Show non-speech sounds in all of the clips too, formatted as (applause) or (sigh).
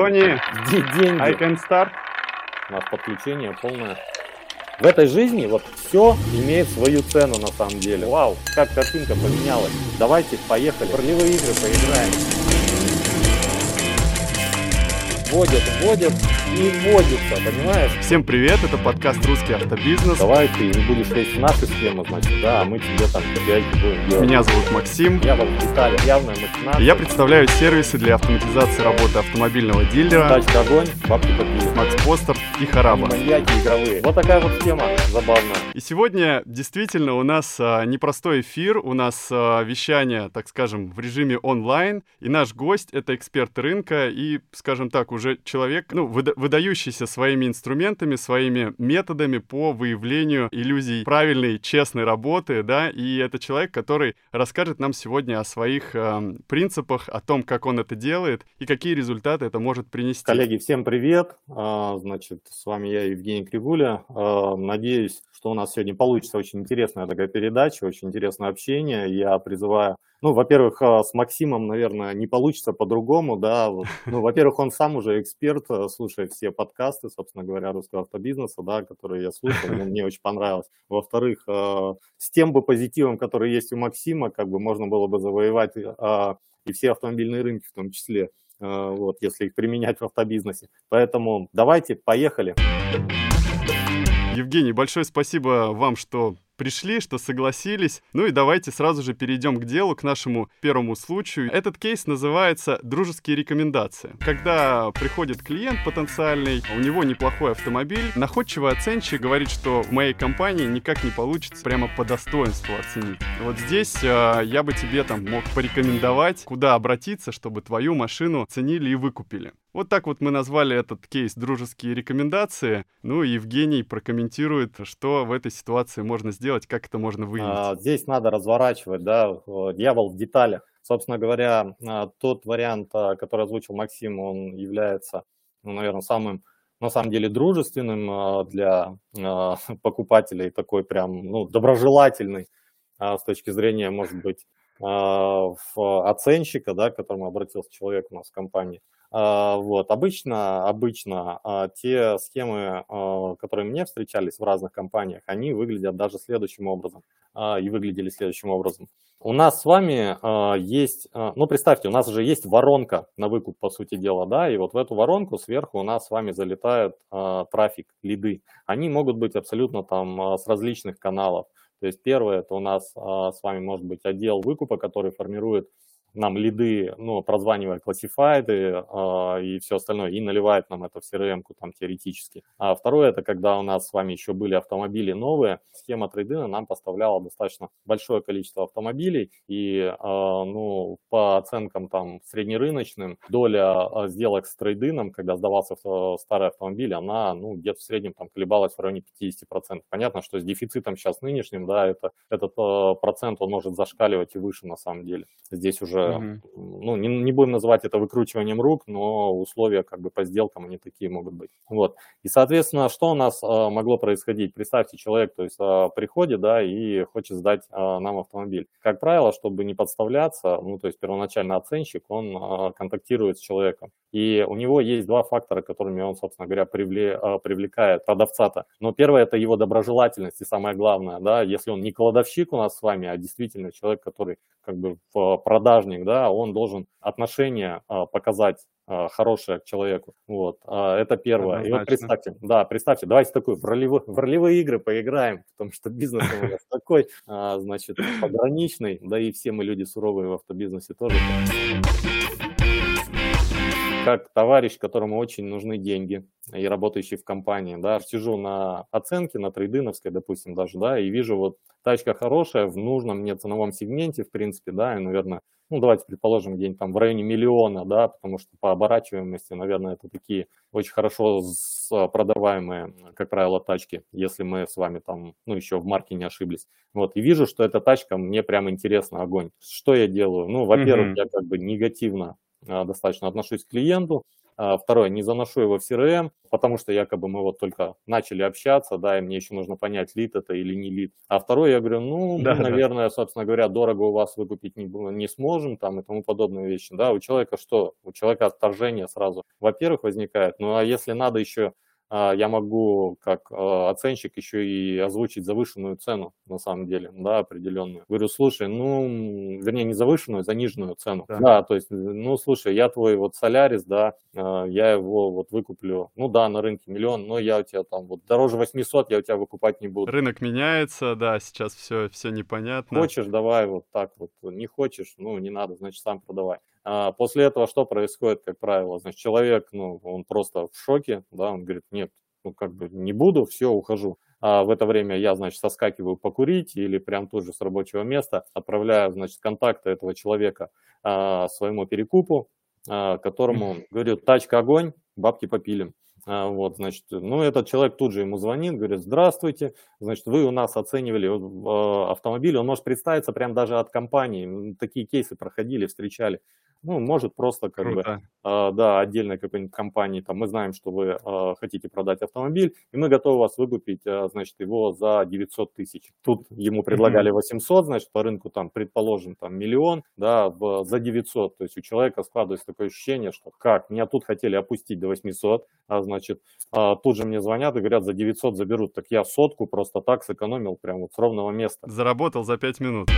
Sony, деньги. I can start. У нас подключение полное. В этой жизни вот все имеет свою цену на самом деле. Вау, как картинка поменялась. Давайте, поехали. В ролевые игры поиграем. Вводят, вводят и вводится, понимаешь? Всем привет, это подкаст «Русский автобизнес». Давай ты не будешь лезть в наши схемы, значит, да, мы тебе там копейки будем делать. Меня зовут Максим. Я вот Виталий, явная махинация. Я представляю сервисы для автоматизации работы автомобильного дилера. Тачка огонь, бабки попили. Макс Постер и Хараба. Маньяки игровые. Вот такая вот схема забавная. И сегодня действительно у нас а, непростой эфир, у нас а, вещание, так скажем, в режиме онлайн, и наш гость — это эксперт рынка и, скажем так, уже человек, ну, выда- выдающийся своими инструментами, своими методами по выявлению иллюзий правильной, честной работы, да, и это человек, который расскажет нам сегодня о своих э, принципах, о том, как он это делает и какие результаты это может принести. Коллеги, всем привет. А, Значит, с вами я, Евгений Кривуля. А, Надеюсь, что у нас сегодня получится очень интересная такая передача, очень интересное общение. Я призываю, ну, во-первых, а, с Максимом, наверное, не получится по-другому, да. Вот. (laughs) Ну, во-первых, он сам уже эксперт, а, слушает все подкасты, собственно говоря, русского автобизнеса, да, которые я слушал, (laughs) мне, очень понравилось. Во-вторых, а, с тем бы позитивом, который есть у Максима, как бы можно было бы завоевать а, и все автомобильные рынки в том числе а, вот, если их применять в автобизнесе. Поэтому давайте, поехали. Евгений, большое спасибо вам, что пришли, что согласились. Ну и давайте сразу же перейдем к делу, к нашему первому случаю. Этот кейс называется «Дружеские рекомендации». Когда приходит клиент потенциальный, у него неплохой автомобиль, находчивый оценщик говорит, что в моей компании никак не получится прямо по достоинству оценить. Вот здесь э, я бы тебе там мог порекомендовать, куда обратиться, чтобы твою машину ценили и выкупили. Вот так вот мы назвали этот кейс «Дружеские рекомендации». Ну Евгений прокомментирует, что в этой ситуации можно сделать, как это можно выявить. А, Здесь надо разворачивать, да, э, дьявол в деталях. Собственно говоря, а, тот вариант, а, который озвучил Максим, он является, ну, наверное, самым на самом деле дружественным для (laughs) покупателей, такой прям, ну, доброжелательный с точки зрения, может быть, оценщика, да, к которому обратился человек у нас в компании. А, Вот. Обычно, обычно а, те схемы, а, которые мне встречались в разных компаниях, они выглядят даже следующим образом. И выглядели следующим образом. У нас с вами есть, ну представьте, у нас же есть воронка на выкуп, по сути дела, да, и вот в эту воронку сверху у нас с вами залетают а, трафик, лиды. Они могут быть абсолютно там с различных каналов. То есть первое, это у нас с вами может быть отдел выкупа, который формирует нам лиды, ну, прозванивая классифайды э, и все остальное, и наливает нам это в CRM-ку там теоретически. А второе, это когда у нас с вами еще были автомобили новые, схема трейдина нам поставляла достаточно большое количество автомобилей, и, э, ну, по оценкам там среднерыночным, доля э, сделок с трейдином, когда сдавался старый автомобиль, она, ну, где-то в среднем там колебалась в районе 50%. Понятно, что с дефицитом сейчас нынешним, да, это, этот э, процент, он может зашкаливать и выше на самом деле. Здесь уже Мгм. ну, не, не будем называть это выкручиванием рук, но условия как бы по сделкам они такие могут быть. Вот. И, соответственно, что у нас а, могло происходить? Представьте, человек, то есть а, приходит, да, и хочет сдать а, нам автомобиль. Как правило, чтобы не подставляться, ну, то есть первоначально оценщик, он а, контактирует с человеком. И у него есть два фактора, которыми он, собственно говоря, а, привлекает продавца-то. Но первое – это его доброжелательность, и самое главное, да, если он не кладовщик у нас с вами, а действительно человек, который как бы в продажник, да, он должен отношение а, показать а, хорошее к человеку. Вот, а, это первое. И вот Однозначно. представьте, да, представьте, давайте такой в, ролевые, в ролевые игры поиграем, потому что бизнес у нас такой, а, значит, пограничный, да и все мы люди суровые в автобизнесе тоже. Как товарищ, которому очень нужны деньги и работающий в компании, да, сижу на оценке, на трейдиновской, допустим, даже, да, и вижу вот тачка хорошая в нужном мне ценовом сегменте, в принципе, да, и, наверное, ну, давайте предположим, где-нибудь там в районе миллиона, да, потому что по оборачиваемости, наверное, это такие очень хорошо с- продаваемые, как правило, тачки, если мы с вами там, ну, еще в марке не ошиблись. Вот, и вижу, что эта тачка мне прям интересна, огонь. Что я делаю? Ну, во-первых, Мгм. я как бы негативно а, достаточно отношусь к клиенту, А, второе, не заношу его в CRM, потому что якобы мы вот только начали общаться, да, и мне еще нужно понять, лид это или не лид. А второе, я говорю, ну, да, мы, наверное, да. собственно говоря, дорого у вас выкупить не, не сможем, там, и тому подобные вещи. Да, у человека что? У человека отторжение сразу, во-первых, возникает. Ну, а если надо еще а, я могу как а, оценщик еще и озвучить завышенную цену на самом деле, да, определенную. Говорю, слушай, ну, вернее, не завышенную, заниженную цену. Да. да, то есть, ну, слушай, я твой вот Солярис, да, а, я его вот выкуплю, ну да, на рынке миллион, но я у тебя там вот дороже 800 я у тебя выкупать не буду. Рынок меняется, да, сейчас все, все непонятно. Хочешь, давай вот так вот, не хочешь, ну, не надо, значит, сам продавай. А после этого что происходит, как правило? Значит, человек, ну, он просто в шоке, да, он говорит, нет, ну, как бы не буду, все, ухожу. А в это время я, значит, соскакиваю покурить или прям тут же с рабочего места отправляю, значит, контакты этого человека а, своему перекупу, а, которому говорю, тачка огонь, бабки попилим. А, вот, значит, ну, этот человек тут же ему звонит, говорит, здравствуйте, значит, вы у нас оценивали а, автомобиль, он может представиться прям даже от компании, такие кейсы проходили, встречали. Ну, может просто как Круто. бы, э, да, отдельной какой-нибудь компании, там, мы знаем, что вы э, хотите продать автомобиль, и мы готовы вас выкупить, э, значит, его за 900 тысяч. Тут ему предлагали 800, значит, по рынку там, предположим, там, миллион, да, в, за 900. То есть у человека складывается такое ощущение, что как, меня тут хотели опустить до 800, а, значит, э, тут же мне звонят и говорят, за 900 заберут. Так я сотку просто так сэкономил прямо вот с ровного места. Заработал за 5 минут.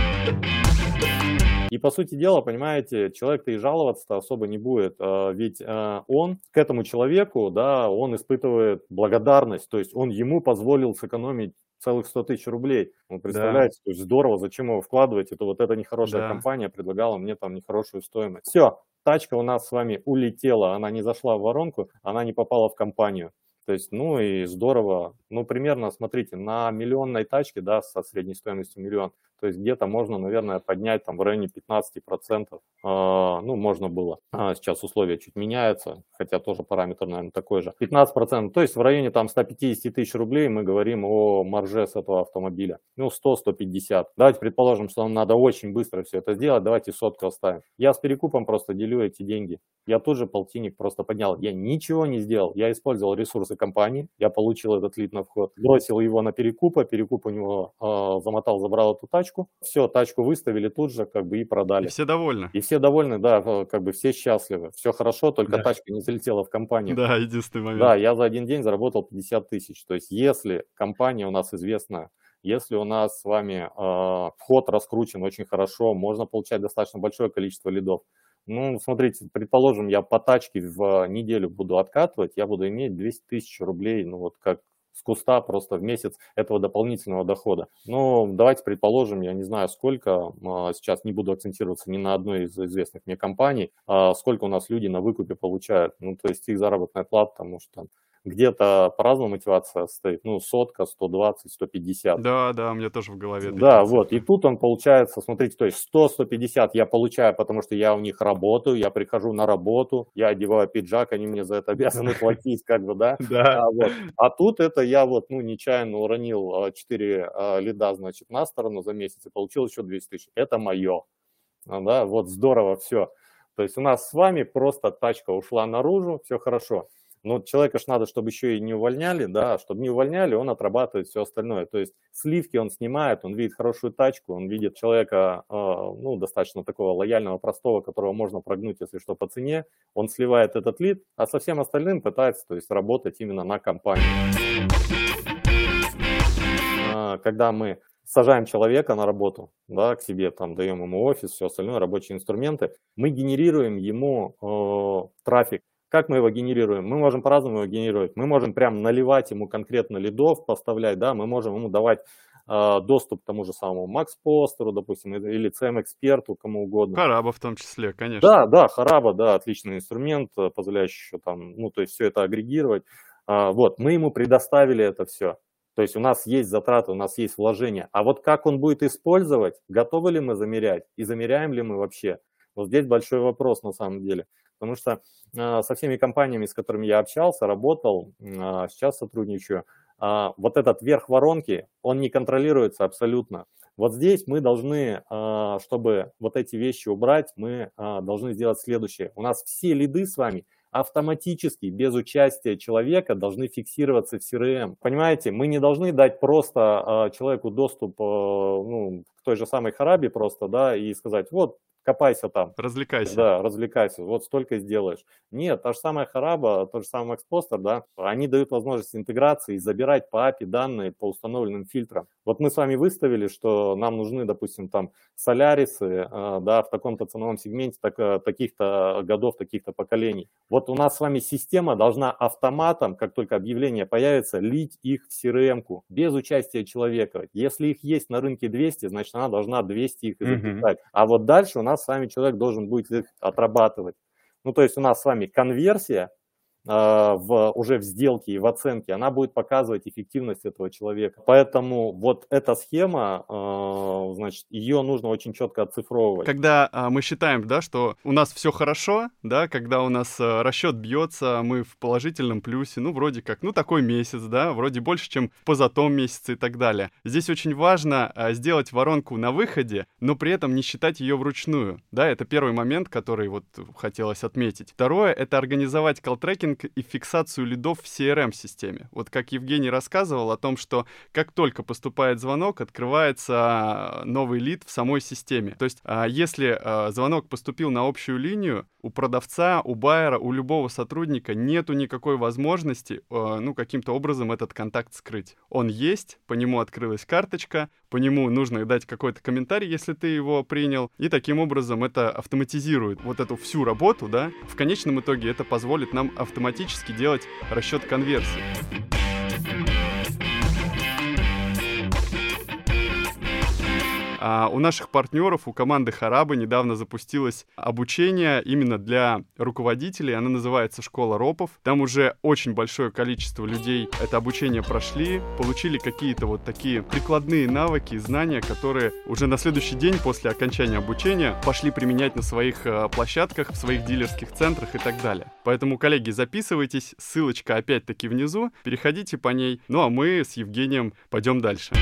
И по сути дела, понимаете, человек-то и жаловаться-то особо не будет, а, ведь а, он к этому человеку, да, он испытывает благодарность, то есть он ему позволил сэкономить целых 100 тысяч рублей. Вы представляете, да. то есть здорово, зачем его вкладывать, это вот эта нехорошая да. компания предлагала мне там нехорошую стоимость. Все, тачка у нас с вами улетела, она не зашла в воронку, она не попала в компанию. То есть, ну и здорово. Ну, примерно, смотрите, на миллионной тачке, да, со средней стоимостью миллион, то есть где-то можно, наверное, поднять там в районе 15%. А, ну, можно было. А сейчас условия чуть меняются, хотя тоже параметр, наверное, такой же. 15%, то есть в районе там 150 тысяч рублей мы говорим о марже с этого автомобиля. Ну, 100-150. Давайте предположим, что нам надо очень быстро все это сделать, давайте сотку оставим. Я с перекупом просто делю эти деньги. Я тут же полтинник просто поднял. Я ничего не сделал. Я использовал ресурсы компании, я получил этот лид на вход, бросил его на перекупа, перекуп у него э, замотал, забрал эту тачку. Все, тачку выставили тут же как бы и продали. И все довольны. И все довольны, да, как бы все счастливы. Все хорошо, только да. тачка не залетела в компанию. Да, единственный момент. Да, я за один день заработал 50 тысяч. То есть если компания у нас известная, если у нас с вами э, вход раскручен очень хорошо, можно получать достаточно большое количество лидов. Ну, смотрите, предположим, я по тачке в неделю буду откатывать, я буду иметь 200 тысяч рублей, ну вот как с куста просто в месяц этого дополнительного дохода. Ну, давайте предположим, я не знаю сколько, а, сейчас не буду акцентироваться ни на одной из известных мне компаний, а сколько у нас люди на выкупе получают. Ну, то есть их заработная плата, потому что где-то по-разному мотивация стоит, ну, сотка, 120, 150. Да, да, у меня тоже в голове. Да, вот, и тут он получается, смотрите, то есть 100, 150 я получаю, потому что я у них работаю, я прихожу на работу, я одеваю пиджак, они мне за это (laughs) обязаны платить, как бы, да? (laughs) Да. А, а тут это я вот, ну, нечаянно уронил 4 а, лида, значит, на сторону за месяц и получил еще 200 тысяч. Это мое. А, да, вот здорово, все. То есть у нас с вами просто тачка ушла наружу, все хорошо. Но человека ж надо, чтобы еще и не увольняли, да, чтобы не увольняли, он отрабатывает все остальное. То есть сливки он снимает, он видит хорошую тачку, он видит человека, э, ну, достаточно такого лояльного, простого, которого можно прогнуть, если что, по цене, он сливает этот лид, а со всем остальным пытается, то есть, работать именно на компанию. А, когда мы сажаем человека на работу, да, к себе, там, даем ему офис, все остальное, рабочие инструменты, мы генерируем ему э, трафик, как мы его генерируем? Мы можем по-разному его генерировать. Мы можем прям наливать ему конкретно лидов, поставлять, да, мы можем ему давать э, доступ к тому же самому Макс Постеру, допустим, или CM-эксперту, кому угодно. Хараба в том числе, конечно. Да, да, Хараба, да, отличный инструмент, э, позволяющий еще там, ну, то есть все это агрегировать. А, вот, мы ему предоставили это все. То есть у нас есть затраты, у нас есть вложения. А вот как он будет использовать, готовы ли мы замерять и замеряем ли мы вообще? Вот здесь большой вопрос на самом деле. Потому что э, со всеми компаниями, с которыми я общался, работал, э, сейчас сотрудничаю, э, вот этот верх воронки, он не контролируется абсолютно. Вот здесь мы должны, чтобы вот эти вещи убрать, мы должны сделать следующее. У нас все лиды с вами, автоматически, без участия человека, должны фиксироваться в CRM. Понимаете, мы не должны дать просто человеку доступ ну, к той же самой Хараби просто, да, и сказать, вот, копайся там. Развлекайся. Да, развлекайся, вот столько сделаешь. Нет, та же самая Хараба, тот же самый Экспостер, да, они дают возможность интеграции, забирать по API данные по установленным фильтрам. Вот мы с вами выставили, что нам нужны, допустим, там солярисы, э, да, в таком-то ценовом сегменте так, э, таких-то годов, таких-то поколений. Вот у нас с вами система должна автоматом, как только объявление появится, лить их в CRM-ку без участия человека. Если их есть на рынке 200, значит, она должна 200 их записать. Mm-hmm. А вот дальше у нас с вами человек должен будет их отрабатывать. Ну, то есть у нас с вами конверсия, в, уже в сделке и в оценке, она будет показывать эффективность этого человека. Поэтому вот эта схема, а, значит, ее нужно очень четко оцифровывать. Когда а, мы считаем, да, что у нас все хорошо, да, когда у нас расчет бьется, мы в положительном плюсе, ну, вроде как, ну, такой месяц, да, вроде больше, чем в позатом месяце и так далее. Здесь очень важно сделать воронку на выходе, но при этом не считать ее вручную, да, это первый момент, который вот хотелось отметить. Второе — это организовать колл-трекинг мониторинг и фиксацию лидов в CRM-системе. Вот как Евгений рассказывал о том, что как только поступает звонок, открывается а, новый лид в самой системе. То есть а, если а, звонок поступил на общую линию, у продавца, у байера, у любого сотрудника нету никакой возможности, ну, каким-то образом этот контакт скрыть. Он есть, по нему открылась карточка, по нему нужно дать какой-то комментарий, если ты его принял, и таким образом это автоматизирует вот эту всю работу, да. В конечном итоге это позволит нам автоматически делать расчет конверсии. А у наших партнеров, у команды Хараба недавно запустилось обучение именно для руководителей. Оно называется «Школа ропов». Там уже очень большое количество людей это обучение прошли, получили какие-то вот такие прикладные навыки знания, которые уже на следующий день после окончания обучения пошли применять на своих э, площадках, в своих дилерских центрах и так далее. Поэтому, коллеги, записывайтесь, ссылочка опять-таки внизу, переходите по ней. Ну а мы с Евгением пойдем дальше.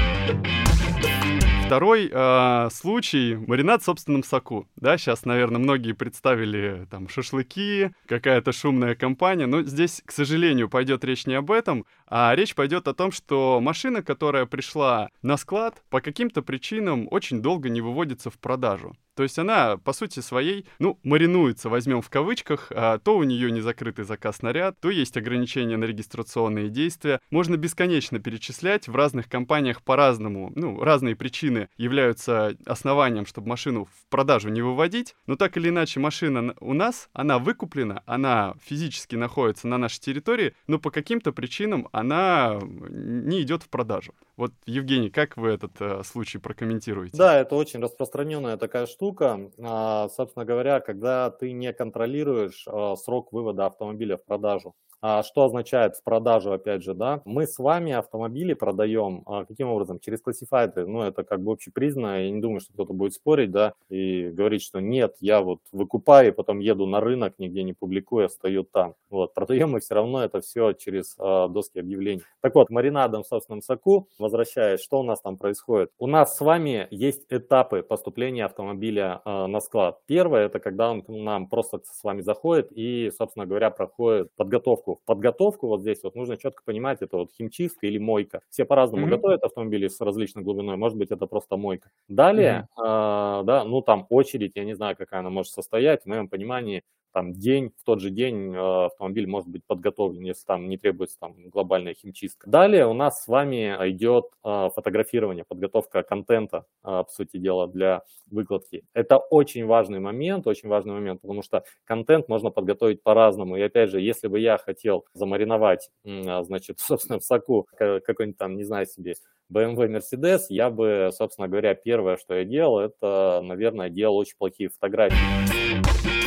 Второй э, случай — маринад в собственном соку. Да, сейчас, наверное, многие представили там шашлыки, какая-то шумная компания, но здесь, к сожалению, пойдет речь не об этом, а речь пойдет о том, что машина, которая пришла на склад, по каким-то причинам очень долго не выводится в продажу. То есть она, по сути своей, ну, маринуется, возьмем в кавычках, а то у нее не закрытый заказ на ряд, то есть ограничения на регистрационные действия. Можно бесконечно перечислять в разных компаниях по-разному. Ну, разные причины являются основанием, чтобы машину в продажу не выводить. Но так или иначе, машина у нас, она выкуплена, она физически находится на нашей территории, но по каким-то причинам она не идет в продажу. Вот, Евгений, как вы этот э, случай прокомментируете? Да, это очень распространенная такая штука. А, собственно говоря, когда ты не контролируешь а, срок вывода автомобиля в продажу. А что означает в продажу, опять же, да? Мы с вами автомобили продаем, а, каким образом? Через классифайты, ну, это как бы общепризнанно, я не думаю, что кто-то будет спорить, да, и говорить, что нет, я вот выкупаю, и потом еду на рынок, нигде не публикую, стою там. Вот, продаем мы все равно это все через а, доски объявлений. Так вот, маринадом в собственном соку, возвращаясь, что у нас там происходит? У нас с вами есть этапы поступления автомобиля на склад. Первое, это когда он нам просто с вами заходит и, собственно говоря, проходит подготовку подготовку. В подготовку вот здесь вот нужно четко понимать, это вот химчистка или мойка. Все по-разному mm-hmm. готовят автомобили с различной глубиной, может быть, это просто мойка. Далее, mm-hmm. э, да, ну там очередь, я не знаю, какая она может состоять, в моем понимании там день, в тот же день э, автомобиль может быть подготовлен, если там не требуется там глобальная химчистка. Далее у нас с вами идет э, фотографирование, подготовка контента, э, по сути дела, для выкладки. Это очень важный момент, очень важный момент, потому что контент можно подготовить по-разному. И опять же, если бы я хотел замариновать, значит, (laughs) собственно, в соку какой-нибудь там, не знаю себе, BMW, Mercedes, я бы, собственно говоря, первое, что я делал, это, наверное, делал очень плохие фотографии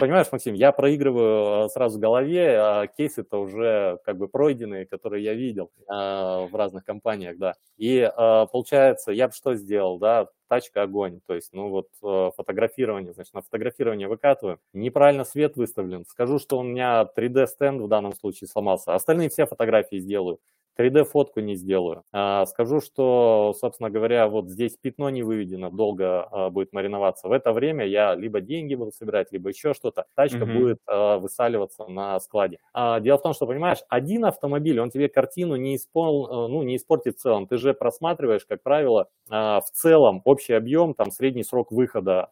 понимаешь, Максим, я проигрываю э, сразу в голове, а кейсы-то уже как бы пройденные, которые я видел а, в разных компаниях, да. И а, получается, я бы что сделал, да, тачка огонь, то есть, ну вот фотографирование, значит, на фотографирование выкатываем, неправильно свет выставлен, скажу, что у меня 3D-стенд в данном случае сломался, остальные все фотографии сделаю, 3D-фотку не сделаю. А, скажу, что, собственно говоря, вот здесь пятно не выведено, долго а, будет мариноваться. В это время я либо деньги буду собирать, либо еще что-то. Тачка mm-hmm. будет а, высаливаться на складе. Дело в том, что, понимаешь, один автомобиль, он тебе картину не, испол... ну, не испортит в целом. Ты же просматриваешь, как правило, в целом общий объем, там средний срок выхода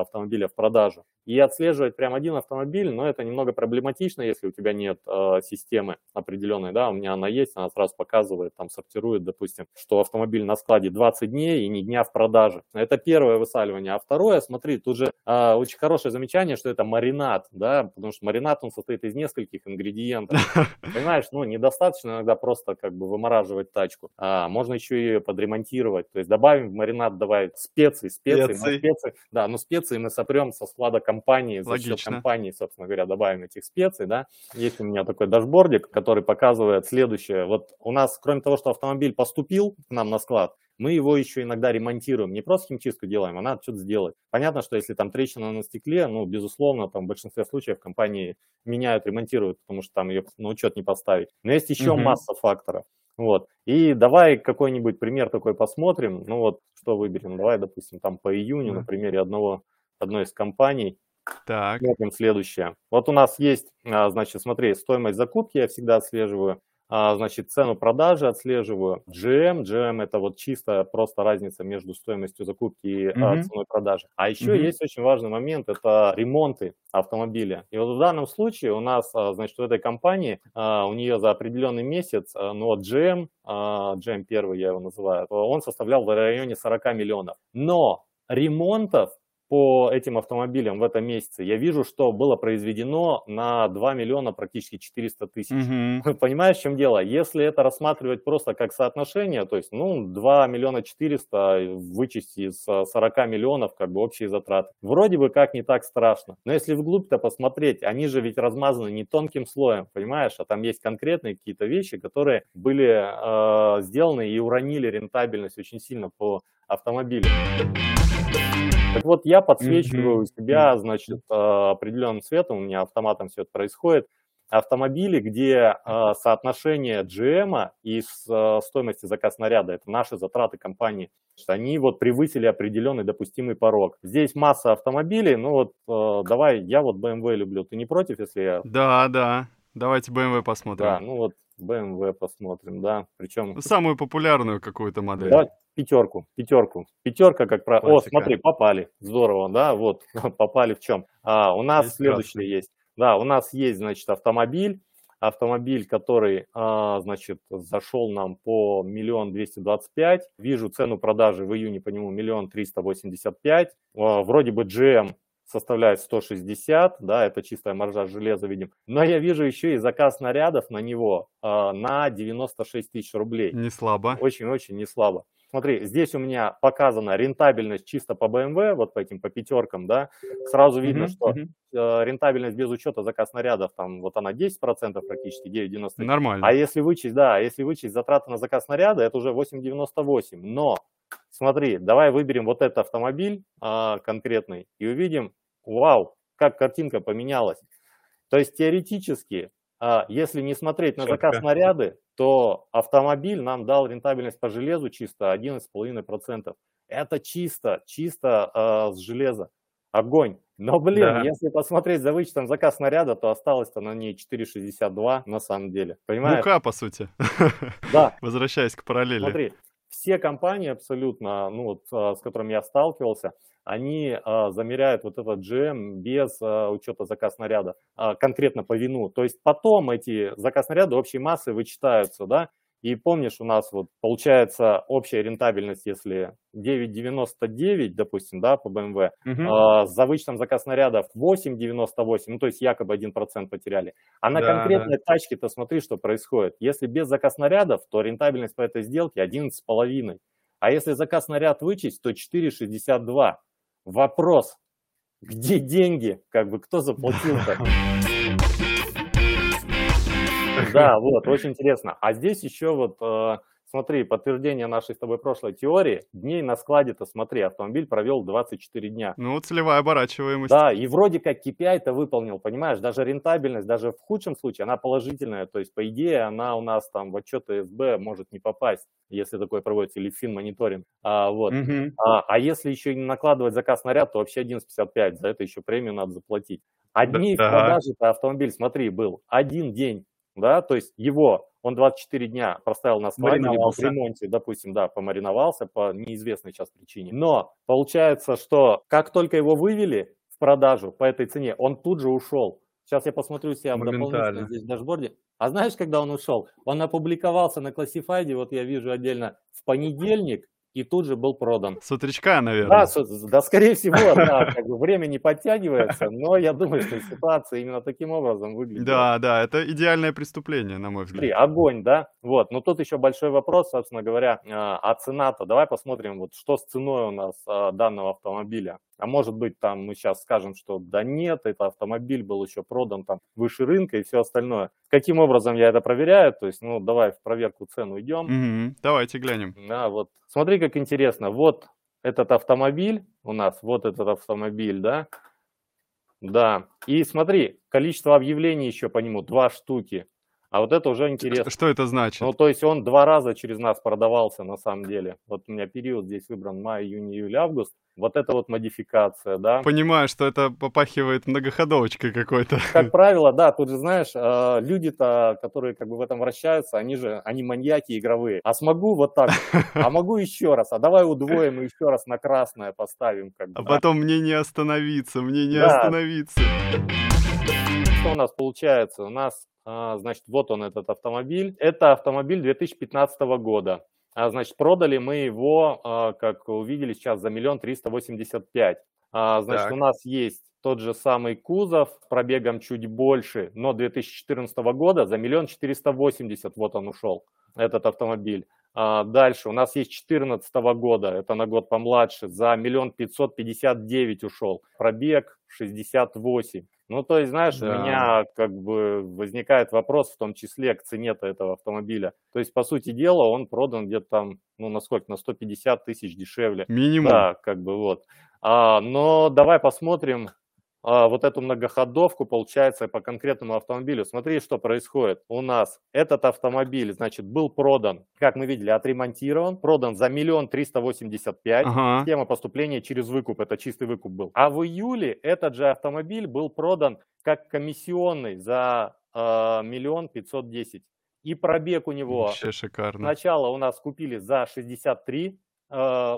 автомобиля в продажу. И отслеживать прям один автомобиль, но это немного проблематично, если у тебя нет системы определенной, да, у меня она есть, она сразу показывает, там сортирует, допустим, что автомобиль на складе 20 дней и не дня в продаже. Это первое высаливание. А второе, смотри, тут же э, очень хорошее замечание, что это маринад, да, потому что маринад, он состоит из нескольких ингредиентов. (laughs) Понимаешь, ну, недостаточно иногда просто как бы вымораживать тачку. А, можно еще ее подремонтировать, то есть добавим в маринад, давай специи, специи, специи. специи, да, но специи мы сопрем со склада компании, за Логично. счет компании, собственно говоря, добавим этих специй, да. Есть у меня такой дашбордик, который показывает следующее. Вот у нас, кроме того, что автомобиль поступил к нам на склад, мы его еще иногда ремонтируем. Не просто химчистку делаем, а надо что-то сделать. Понятно, что если там трещина на стекле, ну, безусловно, там в большинстве случаев компании меняют, ремонтируют, потому что там ее на учет не поставить. Но есть еще угу. масса факторов. Вот. И давай какой-нибудь пример такой посмотрим. Ну вот, что выберем? Давай, допустим, там по июню, на примере одного одной из компаний. Так. Смотрим следующее. Вот у нас есть, а, значит, смотри, стоимость закупки я всегда отслеживаю, значит, цену продажи отслеживаю. GM, GM это вот чисто просто разница между стоимостью закупки и mm-hmm. ценой продажи. А еще mm-hmm. есть очень важный момент, это ремонты автомобиля. И вот в данном случае у нас, значит, в этой компании, у нее за определенный месяц, ну вот GM, GM первый я его называю, он составлял в районе 40 миллионов. Но ремонтов по этим автомобилям в этом месяце, я вижу, что было произведено на 2 миллиона практически 400 тысяч. Угу. (laughs) Понимаешь, в чем дело? Если это рассматривать просто как соотношение, то есть, ну, 2 миллиона 400 вычесть из 40 миллионов, как бы общие затраты, вроде бы как не так страшно. Но если вглубь-то посмотреть, они же ведь размазаны не тонким слоем, понимаешь, а там есть конкретные какие-то вещи, которые были э, сделаны и уронили рентабельность очень сильно по автомобилю. Так вот, я подсвечиваю у себя, значит, а, определенным цветом, у меня автоматом все это происходит, автомобили, где э, соотношение GM и э, стоимости заказ снаряда, это наши затраты компании, они вот превысили определенный допустимый порог. Здесь масса автомобилей, ну вот э, давай, я вот BMW люблю, ты не против, если я... Да, да, давайте BMW посмотрим. Да, ну вот BMW посмотрим, да, причем... Самую популярную какую-то модель. Да, пятерку, пятерку. Пятерка, как правило. О, смотри, попали. Здорово, да, вот, (laughs) попали в чем. А, у нас есть следующее красный. есть. Да, у нас есть, значит, автомобиль. Автомобиль, который, а, значит, зашел нам по миллион двести двадцать пять. Вижу цену продажи в июне по нему миллион триста восемьдесят пять. А, вроде бы GM составляет 160, да, это чистая маржа железа, видим. Но я вижу еще и заказ снарядов на него э, на 96 тысяч рублей. Не слабо. Очень-очень не слабо смотри, здесь у меня показана рентабельность чисто по BMW, вот по этим, по пятеркам, да, сразу видно, mm-hmm. что э, рентабельность без учета заказ снарядов, там, вот она 10% практически, 9,90. Нормально. А если вычесть, да, если вычесть затраты на заказ снаряда, это уже 8,98. Но, смотри, давай выберем вот этот автомобиль э, конкретный и увидим, вау, как картинка поменялась. То есть теоретически а если не смотреть на заказ снаряды, то автомобиль нам дал рентабельность по железу чисто 11,5%. Это чисто, чисто э, с железа. Огонь. Но, блин, да. если посмотреть за вычетом заказ снаряда, то осталось-то на ней 4,62 на самом деле. Понимаешь? Мука, по сути. Да. (laughs) Возвращаясь к параллели. Смотри, все компании абсолютно, ну вот, а, с которыми я сталкивался, они а, замеряют вот этот GM без а, учета заказ снаряда, а, конкретно по вину. То есть потом эти заказ снаряда общей массы вычитаются, да, и помнишь, у нас вот получается общая рентабельность, если 9,99, допустим, да, по BMW, угу. э, за вычетом заказ снарядов 8,98, ну, то есть якобы 1% потеряли. А на да, конкретной да. тачке-то смотри, что происходит. Если без заказ снарядов, то рентабельность по этой сделке 11,5. А если заказ снаряд вычесть, то 4,62. Вопрос, где деньги? Как бы кто заплатил-то? (laughs) Да, (laughs) вот, очень интересно. А здесь еще вот, э, смотри, подтверждение нашей с тобой прошлой теории, дней на складе-то, смотри, автомобиль провел 24 дня. Ну, целевая оборачиваемость. Да, и вроде как KPI-то выполнил, понимаешь, даже рентабельность, даже в худшем случае, она положительная, то есть, по идее, она у нас там в отчеты СБ может не попасть, если такое проводится, или фин-мониторинг. А, вот. Мгм. А, а если еще не накладывать заказ на ряд, то вообще 11,55, за это еще премию надо заплатить. А Да- дней в да. продаже-то автомобиль, смотри, был один день, да, то есть его, он 24 дня проставил на складе, либо в ремонте, допустим, да, помариновался по неизвестной сейчас причине. Но получается, что как только его вывели в продажу по этой цене, он тут же ушел. Сейчас я посмотрю себя в дополнительном здесь дашборде. А знаешь, когда он ушел? Он опубликовался на Classified, вот я вижу отдельно, в понедельник, и тут же был продан. С утречка, наверное. Да, с- да, скорее всего, (laughs) да, как бы время не подтягивается, но я думаю, что ситуация именно таким образом выглядит. Да, да, это идеальное преступление, на мой Смотри, взгляд. огонь, да? Вот, но тут еще большой вопрос, собственно говоря, а а цена-то, давай посмотрим, вот что с ценой у нас а, данного автомобиля. А может быть, там мы сейчас скажем, что да нет, это автомобиль был еще продан там выше рынка и все остальное. Каким образом я это проверяю? То есть, ну, давай в проверку цену идем. Мгм. Давайте глянем. Да, вот. Смотри, как интересно. Вот этот автомобиль у нас, вот этот автомобиль, да? Да. И смотри, количество объявлений еще по нему, два штуки. А вот это уже интересно. Что это значит? Ну, то есть он два раза через нас продавался на самом деле. Вот у меня период здесь выбран май, июнь, июль, август. Вот это вот модификация, да. Понимаю, что это попахивает многоходовочкой какой-то. Как правило, да, тут же, знаешь, э, люди-то, которые как бы в этом вращаются, они же, они маньяки игровые. А смогу вот так, а могу еще раз, а давай удвоим и еще раз на красное поставим. Как бы, А да. потом мне не остановиться, мне не Да. остановиться. Что у нас получается? У нас, значит, вот он этот автомобиль. Это автомобиль 2015 года. А, значит, продали мы его, а, как увидели сейчас, за миллион триста восемьдесят пять. А, Значит, Так. у нас есть тот же самый кузов с пробегом чуть больше, но 2014 года за миллион четыреста восемьдесят. Вот он ушел, этот автомобиль. А, Дальше у нас есть 2014 года, это на год помладше, за миллион пятьсот пятьдесят девять ушел. Пробег 68. Ну, то есть, знаешь, у Да. меня как бы возникает вопрос в том числе к цене-то этого автомобиля. То есть, по сути дела, он продан где-то там, ну, на сколько, на 150 тысяч дешевле. Минимум. Да, как бы вот. А, но давай посмотрим вот эту многоходовку, получается, по конкретному автомобилю. Смотри, что происходит. У нас этот автомобиль, значит, был продан, как мы видели, отремонтирован, продан за миллион триста восемьдесят пять. Схема поступления через выкуп, это чистый выкуп был. А в июле этот же автомобиль был продан как комиссионный за а, миллион пятьсот десять. И пробег у него Вообще шикарно. Сначала у нас купили за 63, э,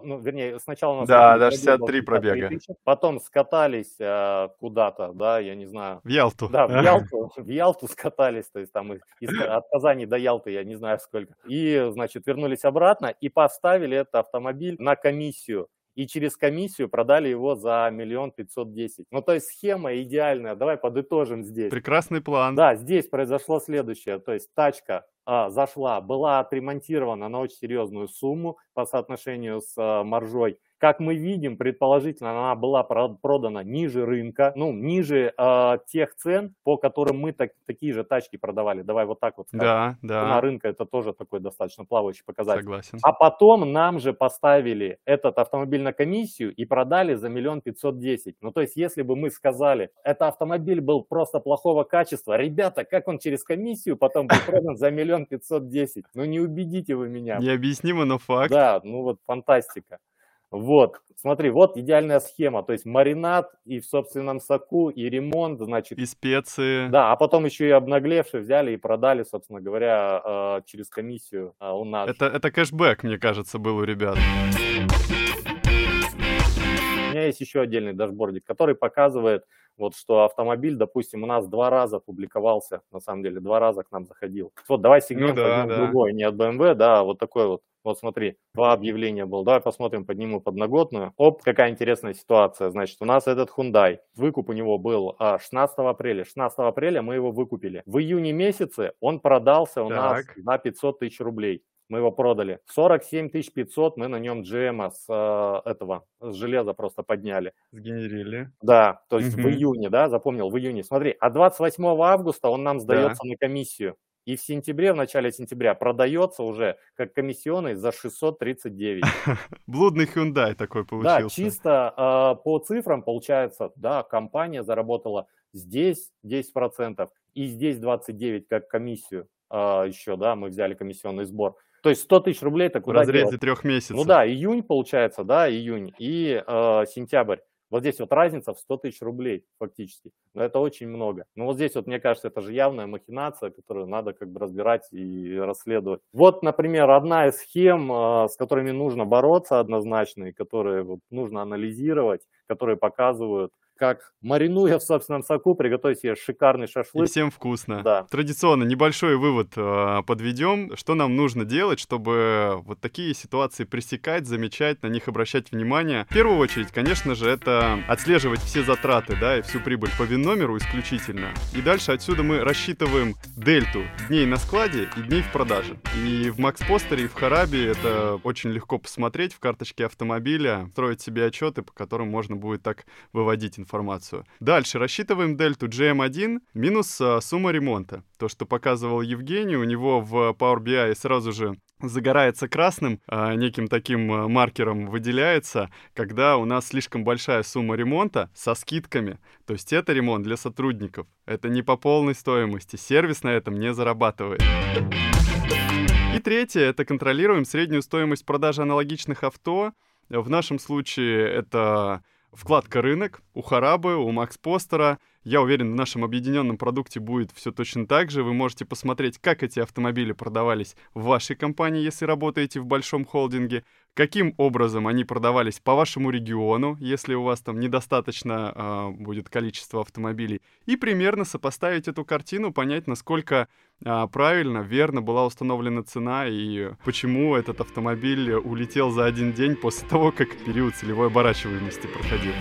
ну, вернее, сначала у нас Да, да, пробег был 63 пробега. тысячи, потом скатались э, куда-то, да, я не знаю, В Ялту. да, в Ялту, (laughs) в Ялту скатались, то есть там из- от Казани до Ялты, я не знаю сколько. И, значит, вернулись обратно и поставили этот автомобиль на комиссию. И через комиссию продали его за миллион пятьсот десять. Ну, то есть схема идеальная. Давай подытожим здесь. Прекрасный план. Да, здесь произошло следующее. То есть тачка а, зашла, была отремонтирована на очень серьезную сумму по соотношению с а, маржой. Как мы видим, предположительно, она была про- продана ниже рынка, ну, ниже а, тех цен, по которым мы так- такие же тачки продавали. Давай вот так вот скажем. Да, Цена да, рынка это тоже такой достаточно плавающий показатель. согласен. А потом нам же поставили этот автомобиль на комиссию и продали за миллион пятьсот десять. Ну, то есть, если бы мы сказали, это автомобиль был просто плохого качества, ребята, как он через комиссию потом был продан за миллион пятьсот десять? Ну, не убедите вы меня. Необъяснимо, но факт. Да, ну вот фантастика. Вот, смотри, вот идеальная схема, то есть маринад и в собственном соку, и ремонт, значит, И специи. да, а потом еще и обнаглевшие взяли и продали, собственно говоря, э, через комиссию э, у нас. Это, это кэшбэк, мне кажется, был у ребят. У меня есть еще отдельный дашбордик, который показывает, вот что автомобиль, допустим, у нас два раза публиковался, на самом деле, два раза к нам заходил. Вот давай сегмент Ну да, да. другой, не от BMW, да, а вот такой вот. Вот смотри, два объявления было. Давай посмотрим, подниму подноготную. Оп, какая интересная ситуация. Значит, у нас этот Hyundai. Выкуп у него был а, 16 апреля. 16 апреля мы его выкупили. В июне месяце он продался у нас Так. на 500 тысяч рублей. Мы его продали. 47 500 мы на нем GM с э, этого, с железа просто подняли. Сгенерили. Да, то есть в Мгм. июне, да, запомнил, в июне. Смотри, а 28 августа он нам сдается на комиссию. И в сентябре, в начале сентября продается уже как комиссионный за 639. (laughs) Блудный Hyundai такой получился. Да, чисто э, по цифрам получается, да, компания заработала здесь 10% и здесь 29 как комиссию э, еще, да, мы взяли комиссионный сбор. То есть 100 тысяч рублей это куда В разрезе делать? трех месяцев. Ну да, июнь получается, да, июнь и э, сентябрь. Вот здесь вот разница в 100 тысяч рублей фактически. Но это очень много. Но вот здесь вот, мне кажется, это же явная махинация, которую надо как бы разбирать и расследовать. Вот, например, одна из схем, а, с которыми нужно бороться однозначно, и которые вот нужно анализировать, которые показывают, как маринуя в собственном соку, приготовить себе шикарный шашлык. И всем вкусно. Да. Традиционно небольшой вывод э, подведем. Что нам нужно делать, чтобы вот такие ситуации пресекать, замечать, на них обращать внимание? В первую очередь, конечно же, это отслеживать все затраты, да, и всю прибыль по вин-номеру исключительно. И дальше отсюда мы рассчитываем дельту дней на складе и дней в продаже. И в Макс Постере, и в Харабе это очень легко посмотреть в карточке автомобиля, строить себе отчеты, по которым можно будет так выводить информацию. Дальше рассчитываем дельту GM1 минус а, сумма ремонта. То, что показывал Евгений, у него в Power BI сразу же загорается красным, а, неким таким а, маркером выделяется, когда у нас слишком большая сумма ремонта со скидками. То есть это ремонт для сотрудников. Это не по полной стоимости. Сервис на этом не зарабатывает. И третье, это контролируем среднюю стоимость продажи аналогичных авто. В нашем случае это вкладка рынок у Харабы, у Макс Постера. Я уверен, в нашем объединенном продукте будет все точно так же. Вы можете посмотреть, как эти автомобили продавались в вашей компании, если работаете в большом холдинге, каким образом они продавались по вашему региону, если у вас там недостаточно э, будет количество автомобилей, и примерно сопоставить эту картину, понять, насколько э, правильно, верно была установлена цена и почему этот автомобиль улетел за один день после того, как период целевой оборачиваемости проходил.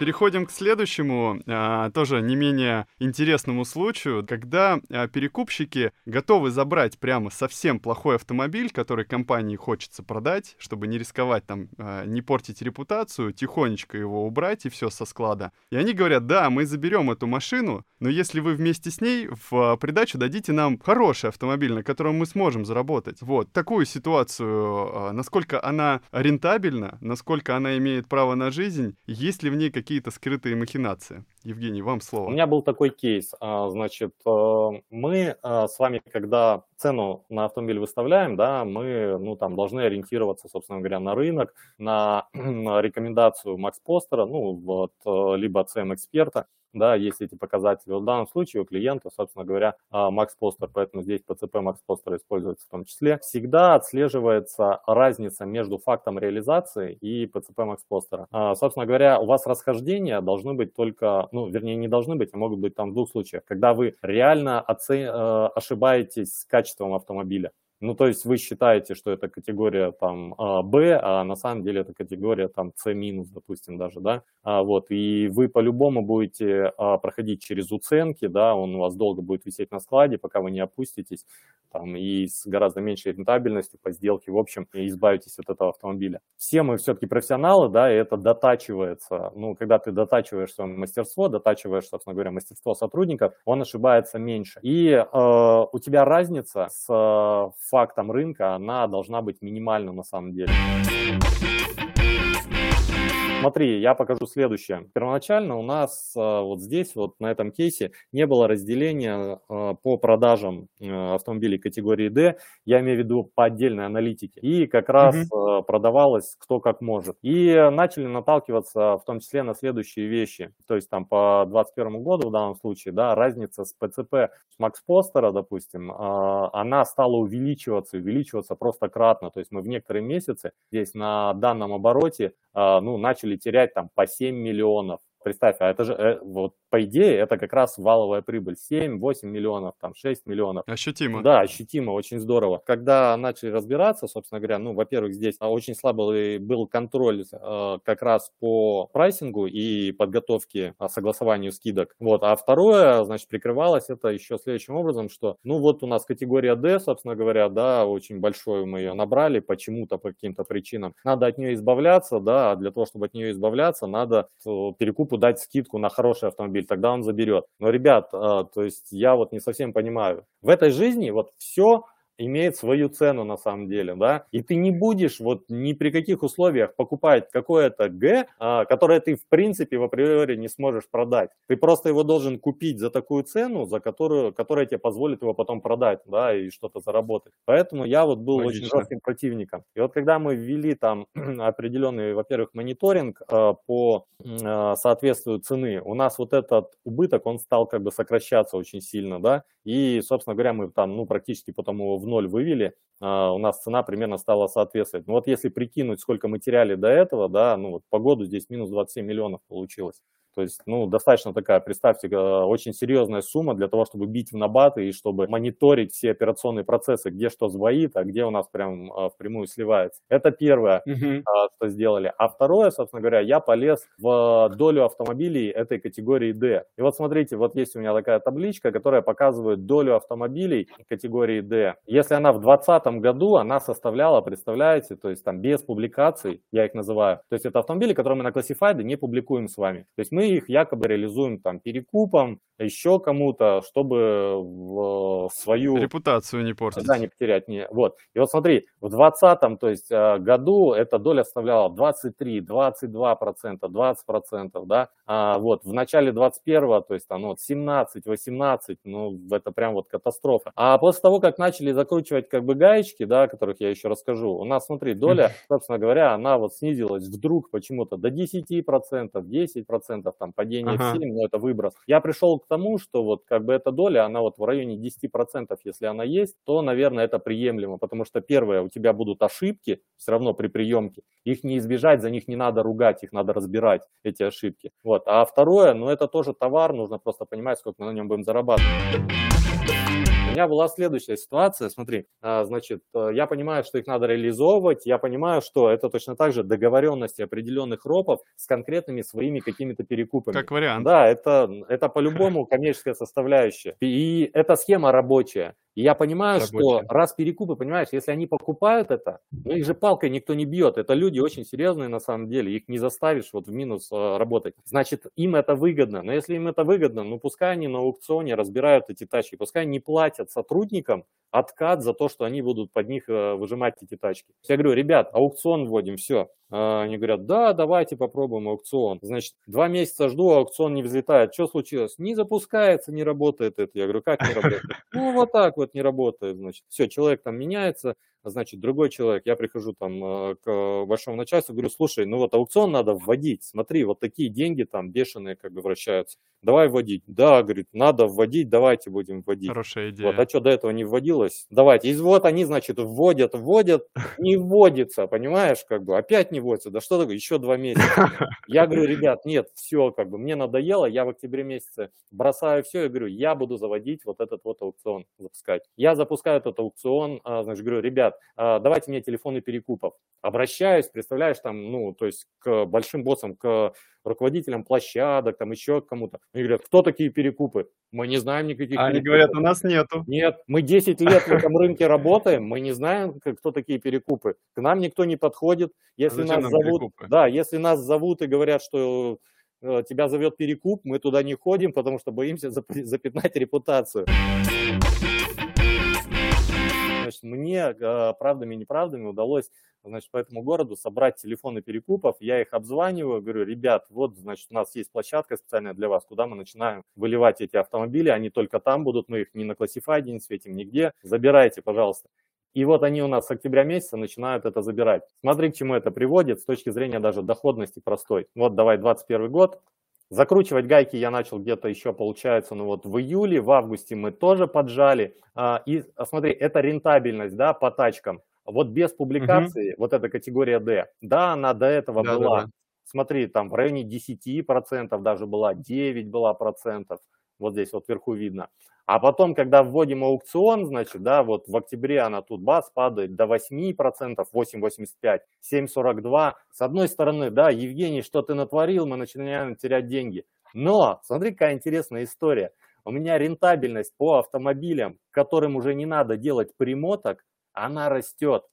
Переходим к следующему, а, тоже не менее интересному случаю, когда а, перекупщики готовы забрать прямо совсем плохой автомобиль, который компании хочется продать, чтобы не рисковать там, а, не портить репутацию, тихонечко его убрать и все со склада. И они говорят, да, мы заберем эту машину, но если вы вместе с ней в придачу дадите нам хороший автомобиль, на котором мы сможем заработать. Вот такую ситуацию, насколько она рентабельна, насколько она имеет право на жизнь, есть ли в ней какие какие-то скрытые махинации. Евгений, вам слово. У меня был такой кейс. А, значит, э, мы а, с вами, когда цену на автомобиль выставляем, да, мы ну, там, должны ориентироваться, собственно говоря, на рынок, на (clears throat) рекомендацию Макс Постера, ну, вот, э, либо CM-эксперта да, есть эти показатели. в данном случае у клиента, собственно говоря, Max Poster, поэтому здесь PCP Max Poster используется в том числе. Всегда отслеживается разница между фактом реализации и PCP Max Poster. Собственно говоря, у вас расхождения должны быть только, ну, вернее, не должны быть, а могут быть там в двух случаях, когда вы реально оце... Э, ошибаетесь с качеством автомобиля. Ну, то есть вы считаете, что это категория там а, Б, а на самом деле это категория там С минус, допустим, даже, да, а, вот, и вы по-любому будете а, проходить через уценки, да, он у вас долго будет висеть на складе, пока вы не опуститесь, там, и с гораздо меньшей рентабельностью по сделке, в общем, избавитесь от этого автомобиля. Все мы все-таки профессионалы, да, и это дотачивается, ну, когда ты дотачиваешь свое мастерство, дотачиваешь, собственно говоря, мастерство сотрудников, он ошибается меньше. И э, у тебя разница с фактом рынка, она должна быть минимальна на самом деле. Смотри, я покажу следующее. Первоначально у нас а, вот здесь, вот на этом кейсе, не было разделения а, по продажам а, автомобилей категории D, я имею в виду по отдельной аналитике. И как раз угу. продавалось кто как может. И начали наталкиваться в том числе на следующие вещи. То есть там по 2021 году в данном случае, да, разница с ПЦП с Макс Постера, допустим, она стала увеличиваться, увеличиваться просто кратно. То есть мы в некоторые месяцы здесь на данном обороте ну, начали терять там по 7 миллионов. Представь, а это же э, вот по идее, это как раз валовая прибыль. 7-8 миллионов, там 6 миллионов. Ощутимо. Да, ощутимо, очень здорово. Когда начали разбираться, собственно говоря, ну, во-первых, здесь очень слабый был контроль э, как раз по прайсингу и подготовке, э, согласованию скидок. Вот. А второе, значит, прикрывалось это еще следующим образом, что, ну, вот у нас категория D, собственно говоря, да, очень большой мы ее набрали почему-то, по каким-то причинам. Надо от нее избавляться, да, а для того, чтобы от нее избавляться, надо э, перекуп покупу дать скидку на хороший автомобиль, тогда он заберет. Но, ребят, а, то есть я вот не совсем понимаю. В этой жизни вот все имеет свою цену на самом деле, да, и ты не будешь вот ни при каких условиях покупать какое-то Г, а, которое ты в принципе в априори не сможешь продать. Ты просто его должен купить за такую цену, за которую, которая тебе позволит его потом продать, да, и что-то заработать. Поэтому я вот был Логично. очень жестким противником. И вот когда мы ввели там (clears throat) определенный, во-первых, мониторинг э, по э, соответствию цены, у нас вот этот убыток, он стал как бы сокращаться очень сильно, да, и, собственно говоря, мы там, ну, практически потом его в ноль вывели, а, у нас цена примерно стала соответствовать. Ну вот если прикинуть, сколько мы теряли до этого, да, ну вот по году здесь минус 27 миллионов получилось. То есть, ну, достаточно такая, представьте, э, очень серьезная сумма для того, чтобы бить в набаты и чтобы мониторить все операционные процессы, где что сбоит, а где у нас прям э, впрямую сливается. Это первое, uh-huh. что сделали. А второе, собственно говоря, я полез в долю автомобилей этой категории D. И вот смотрите, вот есть у меня такая табличка, которая показывает долю автомобилей категории D. Если она в 2020 году, она составляла, представляете, то есть там без публикаций, я их называю, то есть это автомобили, которые мы на Classified не публикуем с вами. То есть мы их якобы реализуем там перекупом, еще кому-то, чтобы в свою... Репутацию не портить. Да, не потерять. Не... Вот. И вот смотри, в 2020 то есть, э, году эта доля составляла 23, 22 процента, 20 процентов, да. А вот в начале 21 то есть там вот 17, 18, ну это прям вот катастрофа. А после того, как начали закручивать как бы гаечки, да, о которых я еще расскажу, у нас, смотри, доля, собственно говоря, она вот снизилась вдруг почему-то до 10 процентов, 10 процентов, там падение ага. в 7, но это выброс. Я пришел к тому, что вот как бы эта доля, она вот в районе 10%, если она есть, то, наверное, это приемлемо, потому что первое, у тебя будут ошибки все равно при приемке, их не избежать, за них не надо ругать, их надо разбирать, эти ошибки. Вот. А второе, ну это тоже товар, нужно просто понимать, сколько мы на нем будем зарабатывать. У меня была следующая ситуация, смотри, а, значит, э, я понимаю, что их надо реализовывать, я понимаю, что это точно так же договоренности определенных ропов с конкретными своими какими-то перекупами. Как вариант. Да, это, это по-любому коммерческая составляющая. И эта схема рабочая. И я понимаю, Рабочие. что раз перекупы, понимаешь, если они покупают это, ну их же палкой никто не бьет. Это люди очень серьезные на самом деле, их не заставишь вот в минус э, работать. Значит, им это выгодно. Но если им это выгодно, ну пускай они на аукционе разбирают эти тачки, пускай они платят сотрудникам откат за то, что они будут под них э, выжимать эти тачки. Я говорю, ребят, аукцион вводим, все. А, они говорят, да, давайте попробуем аукцион. Значит, два месяца жду, аукцион не взлетает. Что случилось? Не запускается, не работает это. Я говорю, как не работает? (laughs) Ну, вот так вот не работает, значит. Все, человек там меняется, значит, другой человек, я прихожу там э, к большому начальству, говорю, слушай, ну вот аукцион надо вводить, смотри, вот такие деньги там бешеные как бы вращаются, давай вводить. Да, говорит, надо вводить, давайте будем вводить. Хорошая идея. Вот, а что до этого не вводилось? Давайте. И вот они, значит, вводят, вводят, (laughs) не вводится, понимаешь, как бы, опять не вводится. Да что такое, еще два месяца. (laughs) Я говорю, ребят, нет, все, как бы, мне надоело, я в октябре месяце бросаю все, и говорю, я буду заводить вот этот вот аукцион, запускать. Я запускаю этот аукцион, а, значит, говорю, ребят, ребят, а, давайте мне телефоны перекупов. Обращаюсь, представляешь, там, ну, то есть к большим боссам, к руководителям площадок, там еще к кому-то. Они говорят, кто такие перекупы? Мы не знаем никаких а Они говорят, у нас нету. Нет, мы 10 лет в этом рынке работаем, мы не знаем, кто такие перекупы. К нам никто не подходит. Если нас зовут, перекупы? да, если нас зовут и говорят, что э, тебя зовет перекуп, мы туда не ходим, потому что боимся запятнать репутацию значит, мне а, правдами и неправдами удалось, значит, по этому городу собрать телефоны перекупов, я их обзваниваю, говорю, ребят, вот, значит, у нас есть площадка специальная для вас, куда мы начинаем выливать эти автомобили, они только там будут, мы их не на классифайде не светим нигде, забирайте, пожалуйста. И вот они у нас с октября месяца начинают это забирать. Смотри, к чему это приводит с точки зрения даже доходности простой. Вот давай 21 год, Закручивать гайки я начал где-то еще, получается, ну вот в июле, в августе мы тоже поджали. А, и а, смотри, это рентабельность, да, по тачкам. Вот без публикации, угу. вот эта категория D, да, она до этого да, была, да, да. смотри, там в районе 10% даже была, 9 была процентов, вот здесь вот вверху видно. А потом, когда вводим аукцион, значит, да, вот в октябре она тут бац падает до 8%, 8,85, 7,42. С одной стороны, да, Евгений, что ты натворил, мы начинаем терять деньги. Но, смотри, какая интересная история. У меня рентабельность по автомобилям, которым уже не надо делать примоток, она растет.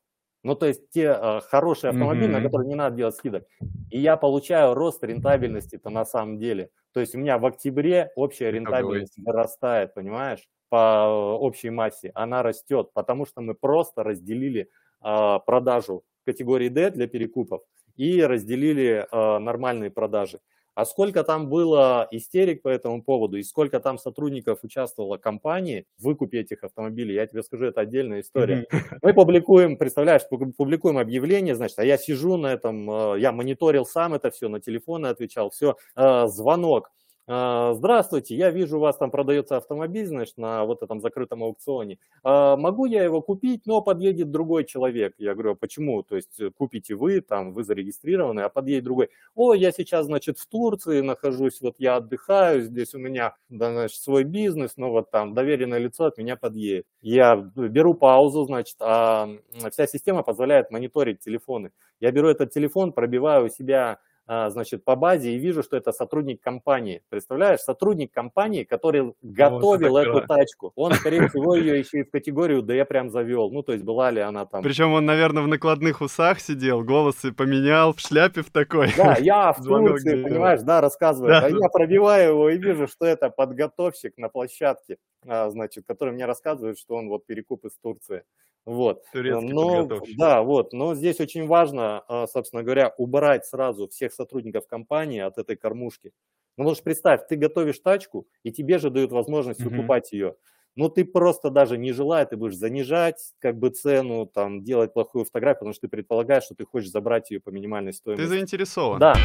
Ну, то есть те э, хорошие автомобили, mm-hmm. на которые не надо делать скидок. И я получаю рост рентабельности-то на самом деле. То есть у меня в октябре общая рентабельность вырастает, понимаешь, по общей массе. Она растет, потому что мы просто разделили э, продажу категории D для перекупов и разделили э, нормальные продажи. А сколько там было истерик по этому поводу и сколько там сотрудников участвовало компании в выкупе этих автомобилей, я тебе скажу, это отдельная история. (laughs) Мы публикуем, представляешь, публикуем объявление, значит, а я сижу на этом, э, я мониторил сам это все, на телефоны отвечал, все, э, звонок, здравствуйте, я вижу, у вас там продается автомобиль, значит, на вот этом закрытом аукционе. А, могу я его купить, но подъедет другой человек. Я говорю, а почему? То есть э, купите вы, там, вы зарегистрированы, а подъедет другой. О, я сейчас, значит, в Турции нахожусь, вот я отдыхаю, здесь у меня, да, значит, свой бизнес, но вот там доверенное лицо от меня подъедет. Я беру паузу, значит, а вся система позволяет мониторить телефоны. Я беру этот телефон, пробиваю у себя а, значит, по базе и вижу, что это сотрудник компании. Представляешь, сотрудник компании, который готовил вот эту тачку. Он, скорее (laughs) всего, ее еще и в категорию D прям завел. Ну, то есть была ли она там... Причем он, наверное, в накладных усах сидел, голосы поменял, в шляпе в такой. Да, я (laughs) в Турции, понимаешь, да, рассказываю. Да. А я пробиваю его и вижу, что это подготовщик на площадке, а, значит, который мне рассказывает, что он вот перекуп из Турции. Вот. Турецкий но, Да, вот. Но здесь очень важно, а, собственно говоря, убрать сразу всех сотрудников компании от этой кормушки. Ну, можешь представь, ты готовишь тачку, и тебе же дают возможность mm-hmm. выкупать ее. Но ты просто даже не желая, ты будешь занижать как бы цену, там, делать плохую фотографию, потому что ты предполагаешь, что ты хочешь забрать ее по минимальной стоимости. Ты заинтересован. Да.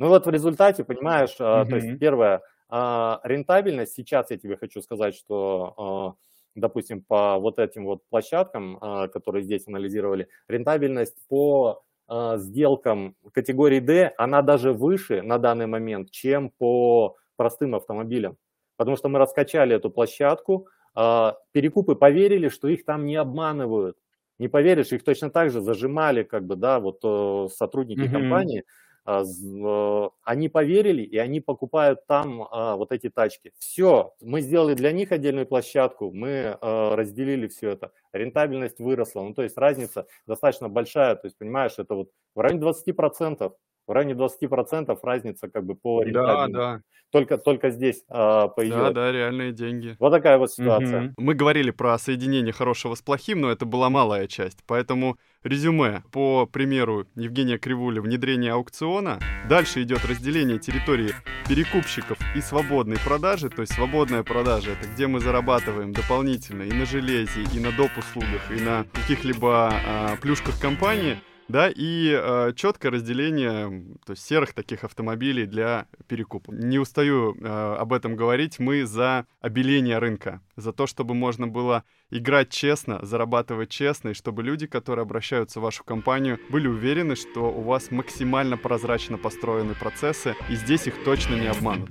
Ну вот в результате, понимаешь, mm-hmm. то есть первое, а, рентабельность, сейчас я тебе хочу сказать, что допустим, по вот этим вот площадкам, а, которые здесь анализировали, рентабельность по а, сделкам категории D, она даже выше на данный момент, чем по простым автомобилям. Потому что мы раскачали эту площадку, а, перекупы поверили, что их там не обманывают. Не поверишь, их точно так же зажимали, как бы, да, вот э, сотрудники mm-hmm. компании, они поверили, и они покупают там а, вот эти тачки. Все, мы сделали для них отдельную площадку, мы а, разделили все это, рентабельность выросла, ну то есть разница достаточно большая, то есть понимаешь, это вот в районе 20%, в районе 20% разница как бы по. Да, да. Только, только здесь а, пойдет. Да, да, реальные деньги. Вот такая вот ситуация. Угу. Мы говорили про соединение хорошего с плохим, но это была малая часть, поэтому резюме. По примеру Евгения Кривуля внедрение аукциона. Дальше идет разделение территории перекупщиков и свободной продажи. То есть свободная продажа — это где мы зарабатываем дополнительно и на железе, и на доп. услугах, и на каких-либо а, плюшках компании — да, и э, четкое разделение то есть серых таких автомобилей для перекупа. Не устаю э, об этом говорить, мы за обеление рынка, за то, чтобы можно было играть честно, зарабатывать честно, и чтобы люди, которые обращаются в вашу компанию, были уверены, что у вас максимально прозрачно построены процессы, и здесь их точно не обманут.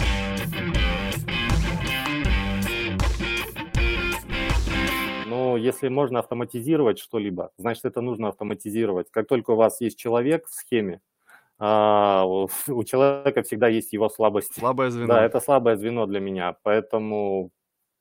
Если можно автоматизировать что-либо, значит, это нужно автоматизировать. Как только у вас есть человек в схеме, а, у (laughs) человека всегда есть его слабости. Слабое звено. Да, это слабое звено для меня. Поэтому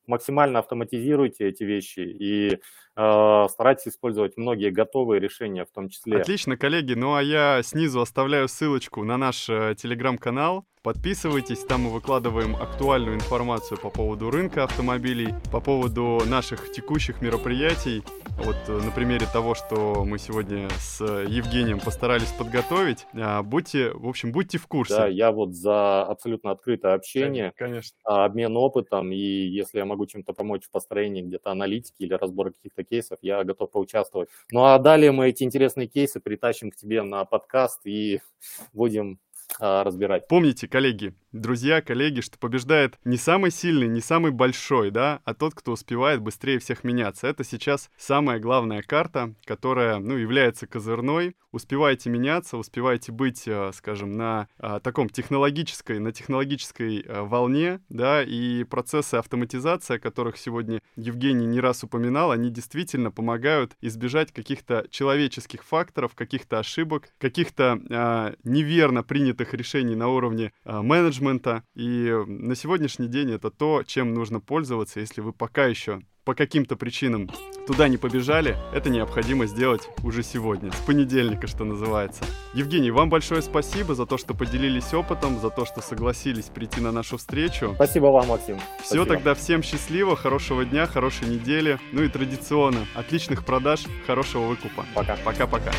максимально автоматизируйте эти вещи и э, старайтесь использовать многие готовые решения в том числе. Отлично, коллеги. Ну а я снизу оставляю ссылочку на наш э, телеграм-канал. Подписывайтесь, там мы выкладываем актуальную информацию по поводу рынка автомобилей, по поводу наших текущих мероприятий. Вот э, на примере того, что мы сегодня с Евгением постарались подготовить. А, будьте, в общем, будьте в курсе. Да, я вот за абсолютно открытое общение, конечно. А, обмен опытом, и если я могу чем-то помочь в построении где-то аналитики или разбора каких-то кейсов, я готов поучаствовать. Ну а далее мы эти интересные кейсы притащим к тебе на подкаст и (laughs) будем разбирать. Помните, коллеги, друзья, коллеги, что побеждает не самый сильный, не самый большой, да, а тот, кто успевает быстрее всех меняться. Это сейчас самая главная карта, которая, ну, является козырной. Успевайте меняться, успевайте быть, э, скажем, на а, таком технологической, на технологической э, волне, да, и процессы автоматизации, о которых сегодня Евгений не раз упоминал, они действительно помогают избежать каких-то человеческих факторов, каких-то ошибок, каких-то а, неверно принятых решений на уровне а, менеджмента, менеджмента. И на сегодняшний день это то, чем нужно пользоваться, если вы пока еще по каким-то причинам туда не побежали, это необходимо сделать уже сегодня, с понедельника, что называется. Евгений, вам большое спасибо за то, что поделились опытом, за то, что согласились прийти на нашу встречу. Спасибо вам, Максим. Все, Спасибо. тогда всем счастливо, хорошего дня, хорошей недели, ну и традиционно, отличных продаж, хорошего выкупа. Пока. Пока-пока.